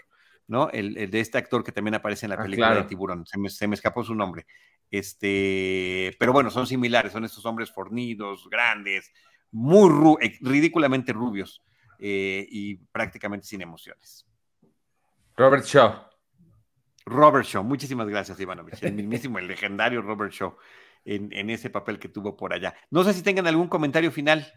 ¿no? El, de este actor que también aparece en la ah, película de Tiburón, se me, se me, escapó su nombre. Este, pero bueno, son similares, son estos hombres fornidos, grandes, muy ridículamente rubios eh, y prácticamente sin emociones. Robert Shaw. Robert Shaw, muchísimas gracias, Ivanovich. El mismísimo, el legendario Robert Shaw en, ese papel que tuvo por allá. No sé si tengan algún comentario final.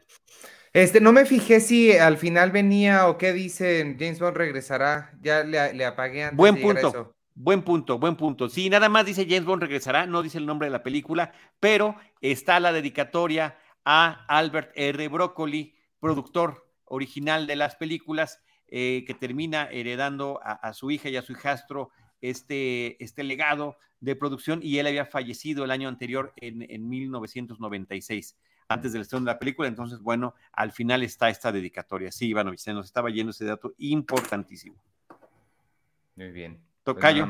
Este, no me fijé si al final venía o qué dicen, James Bond regresará, ya le, apagué antes Buen punto. Buen punto, buen punto. Sí, nada más dice James Bond regresará, no dice el nombre de la película, pero está la dedicatoria a Albert R. Broccoli, productor original de las películas, eh, que termina heredando a, su hija y a su hijastro este, este legado de producción y él había fallecido el año anterior en, en 1996 antes del estreno de la película. Entonces, bueno, al final está esta dedicatoria. Sí, Iván, se nos estaba yendo ese dato importantísimo. Muy bien. Pues Tocayo.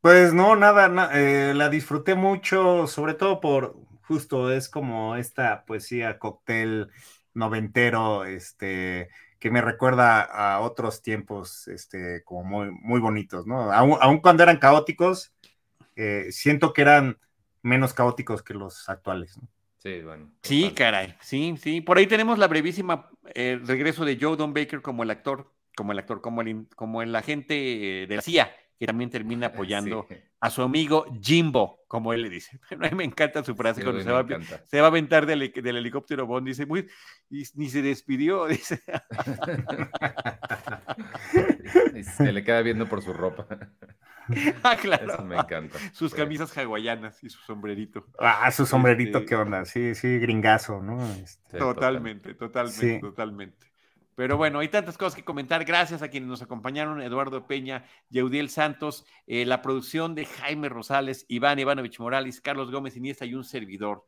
Pues, no, nada, eh, la disfruté mucho, sobre todo por, justo, es como esta poesía cóctel noventero, este, que me recuerda a otros tiempos, este, como muy, muy bonitos, ¿no? Aún, cuando eran caóticos, eh, siento que eran menos caóticos que los actuales, ¿no? Sí, bueno. Sí, caray, sí, sí. Por ahí tenemos la brevísima eh, regreso de Joe Don Baker como el actor, como el actor, como el, como el agente de la CIA, que también termina apoyando a su amigo Jimbo, como él le dice. A mí me encanta su frase cuando se va, se va, a aventar del, helicóptero Bond, dice, muy, y, ni se despidió, dice. se le queda viendo por su ropa. ah, claro. Eso me encanta. Sus pues. camisas hawaianas y su sombrerito. Ah, su sombrerito, este qué onda. Sí, sí, gringazo, ¿no? Este, totalmente, totalmente, totalmente. Pero bueno, hay tantas cosas que comentar. Gracias a quienes nos acompañaron, Eduardo Peña, Yeudiel Santos, eh, la producción de Jaime Rosales, Iván Ivanovich Morales, Carlos Gómez Iniesta y un servidor,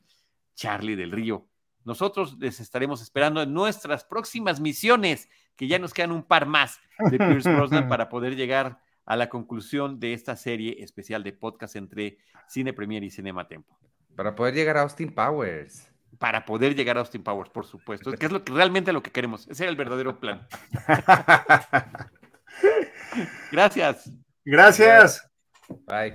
Charlie del Río. Nosotros les estaremos esperando en nuestras próximas misiones, que ya nos quedan un par más de Pierce Brosnan para poder llegar a la conclusión de esta serie especial de podcast entre Cine Premier y Cinema Tempo. Para poder llegar a Austin Powers para poder llegar a Austin Powers, por supuesto. Que es lo que realmente lo que queremos. Ese era el verdadero plan. Gracias. Gracias. Bye.